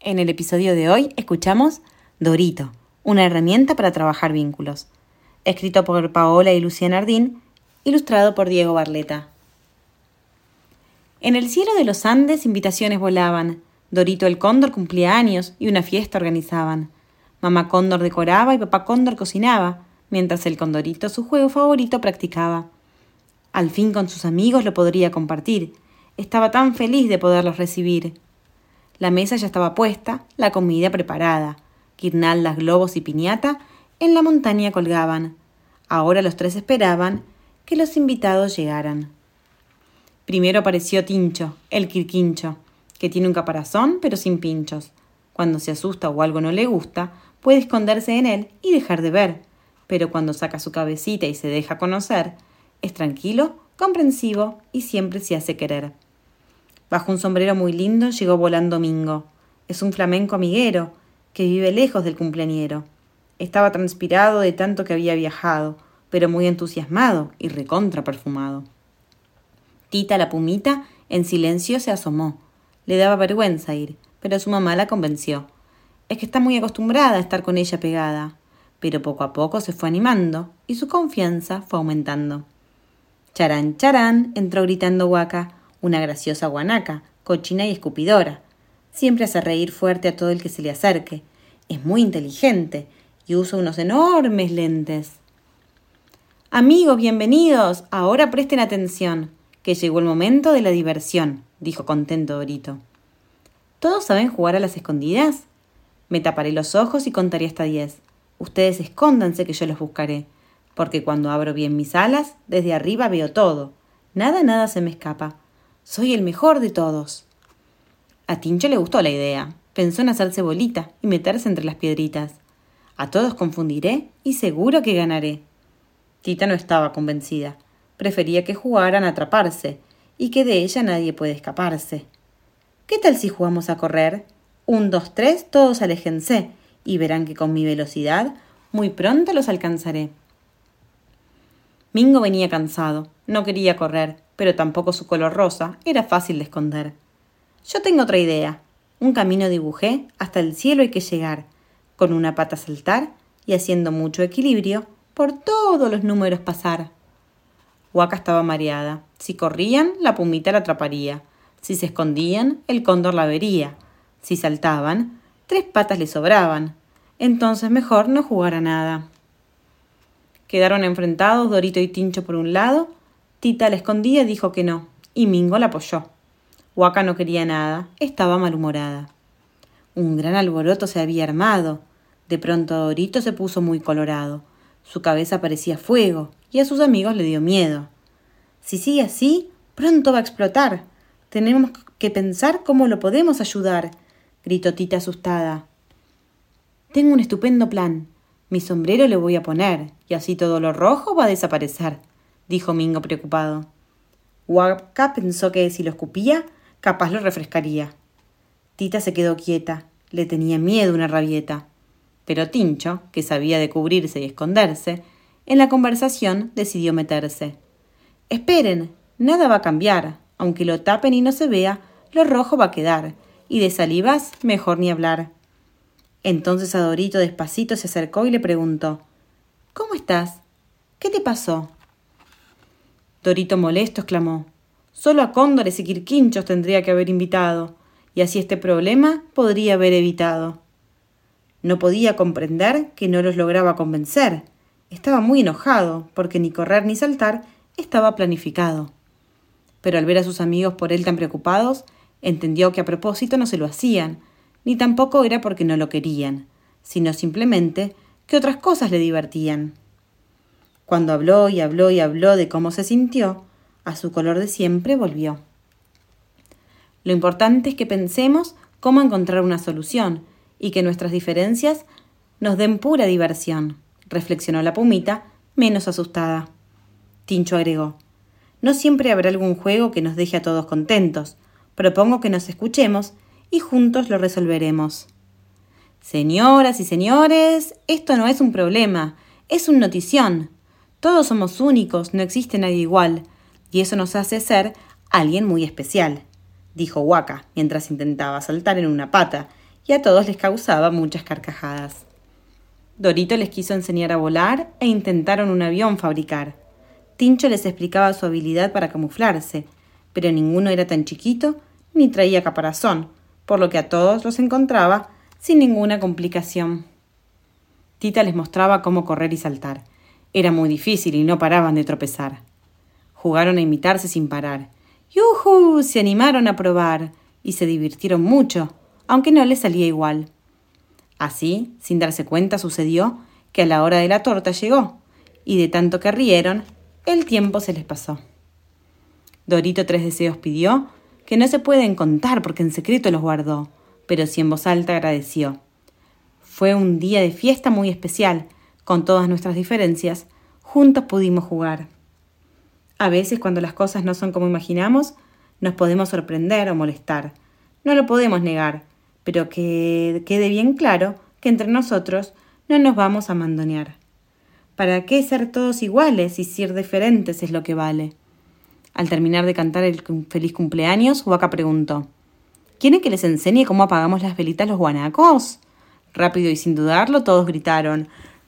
En el episodio de hoy escuchamos Dorito, una herramienta para trabajar vínculos. Escrito por Paola y Lucía Nardín, ilustrado por Diego Barleta. En el cielo de los Andes invitaciones volaban. Dorito el cóndor cumplía años y una fiesta organizaban. Mamá cóndor decoraba y papá cóndor cocinaba, mientras el condorito su juego favorito practicaba. Al fin con sus amigos lo podría compartir. Estaba tan feliz de poderlos recibir. La mesa ya estaba puesta, la comida preparada. Guirnaldas, globos y piñata en la montaña colgaban. Ahora los tres esperaban que los invitados llegaran. Primero apareció Tincho, el quirquincho, que tiene un caparazón pero sin pinchos. Cuando se asusta o algo no le gusta, puede esconderse en él y dejar de ver. Pero cuando saca su cabecita y se deja conocer, es tranquilo, comprensivo y siempre se hace querer. Bajo un sombrero muy lindo llegó volando Mingo. Es un flamenco amiguero que vive lejos del cumpleañero. Estaba transpirado de tanto que había viajado, pero muy entusiasmado y recontra perfumado. Tita la pumita en silencio se asomó. Le daba vergüenza ir, pero su mamá la convenció. Es que está muy acostumbrada a estar con ella pegada. Pero poco a poco se fue animando y su confianza fue aumentando. Charán, charán, entró gritando Huaca una graciosa guanaca, cochina y escupidora. Siempre hace reír fuerte a todo el que se le acerque. Es muy inteligente y usa unos enormes lentes. Amigos, bienvenidos. Ahora presten atención, que llegó el momento de la diversión, dijo contento Dorito. ¿Todos saben jugar a las escondidas? Me taparé los ojos y contaré hasta diez. Ustedes escóndanse que yo los buscaré, porque cuando abro bien mis alas, desde arriba veo todo. Nada, nada se me escapa. Soy el mejor de todos. A Tincho le gustó la idea. Pensó en hacerse bolita y meterse entre las piedritas. A todos confundiré y seguro que ganaré. Tita no estaba convencida. Prefería que jugaran a atraparse y que de ella nadie puede escaparse. ¿Qué tal si jugamos a correr? Un, dos, tres, todos aléjense y verán que con mi velocidad muy pronto los alcanzaré. Mingo venía cansado, no quería correr, pero tampoco su color rosa era fácil de esconder. Yo tengo otra idea. Un camino dibujé, hasta el cielo hay que llegar, con una pata saltar y haciendo mucho equilibrio, por todos los números pasar. Huaca estaba mareada. Si corrían, la pumita la atraparía. Si se escondían, el cóndor la vería. Si saltaban, tres patas le sobraban. Entonces mejor no jugar a nada. Quedaron enfrentados Dorito y Tincho por un lado Tita la escondía y dijo que no, y Mingo la apoyó. Huaca no quería nada, estaba malhumorada. Un gran alboroto se había armado. De pronto Dorito se puso muy colorado. Su cabeza parecía fuego, y a sus amigos le dio miedo. Si sigue así, pronto va a explotar. Tenemos que pensar cómo lo podemos ayudar, gritó Tita asustada. Tengo un estupendo plan. Mi sombrero le voy a poner, y así todo lo rojo va a desaparecer dijo Mingo preocupado. Huaca pensó que si lo escupía, capaz lo refrescaría. Tita se quedó quieta, le tenía miedo una rabieta. Pero Tincho, que sabía de cubrirse y esconderse, en la conversación decidió meterse. Esperen, nada va a cambiar, aunque lo tapen y no se vea, lo rojo va a quedar, y de salivas mejor ni hablar. Entonces Adorito despacito se acercó y le preguntó ¿Cómo estás? ¿Qué te pasó? Dorito molesto exclamó. Solo a cóndores y quirquinchos tendría que haber invitado, y así este problema podría haber evitado. No podía comprender que no los lograba convencer. Estaba muy enojado, porque ni correr ni saltar estaba planificado. Pero al ver a sus amigos por él tan preocupados, entendió que a propósito no se lo hacían, ni tampoco era porque no lo querían, sino simplemente que otras cosas le divertían. Cuando habló y habló y habló de cómo se sintió, a su color de siempre volvió. Lo importante es que pensemos cómo encontrar una solución y que nuestras diferencias nos den pura diversión, reflexionó la pumita, menos asustada. Tincho agregó, no siempre habrá algún juego que nos deje a todos contentos. Propongo que nos escuchemos y juntos lo resolveremos. Señoras y señores, esto no es un problema, es un notición, todos somos únicos, no existe nadie igual, y eso nos hace ser alguien muy especial, dijo Waka mientras intentaba saltar en una pata y a todos les causaba muchas carcajadas. Dorito les quiso enseñar a volar e intentaron un avión fabricar. Tincho les explicaba su habilidad para camuflarse, pero ninguno era tan chiquito ni traía caparazón, por lo que a todos los encontraba sin ninguna complicación. Tita les mostraba cómo correr y saltar. Era muy difícil y no paraban de tropezar. Jugaron a imitarse sin parar. ¡Yujú! Se animaron a probar y se divirtieron mucho, aunque no les salía igual. Así, sin darse cuenta, sucedió que a la hora de la torta llegó, y de tanto que rieron, el tiempo se les pasó. Dorito Tres Deseos pidió que no se pueden contar porque en secreto los guardó, pero sí en voz alta agradeció. Fue un día de fiesta muy especial, con todas nuestras diferencias, juntos pudimos jugar. A veces cuando las cosas no son como imaginamos, nos podemos sorprender o molestar. No lo podemos negar, pero que quede bien claro que entre nosotros no nos vamos a mandonear. ¿Para qué ser todos iguales y ser diferentes es lo que vale? Al terminar de cantar el feliz cumpleaños, Huaca preguntó ¿Quieren que les enseñe cómo apagamos las velitas los guanacos? Rápido y sin dudarlo, todos gritaron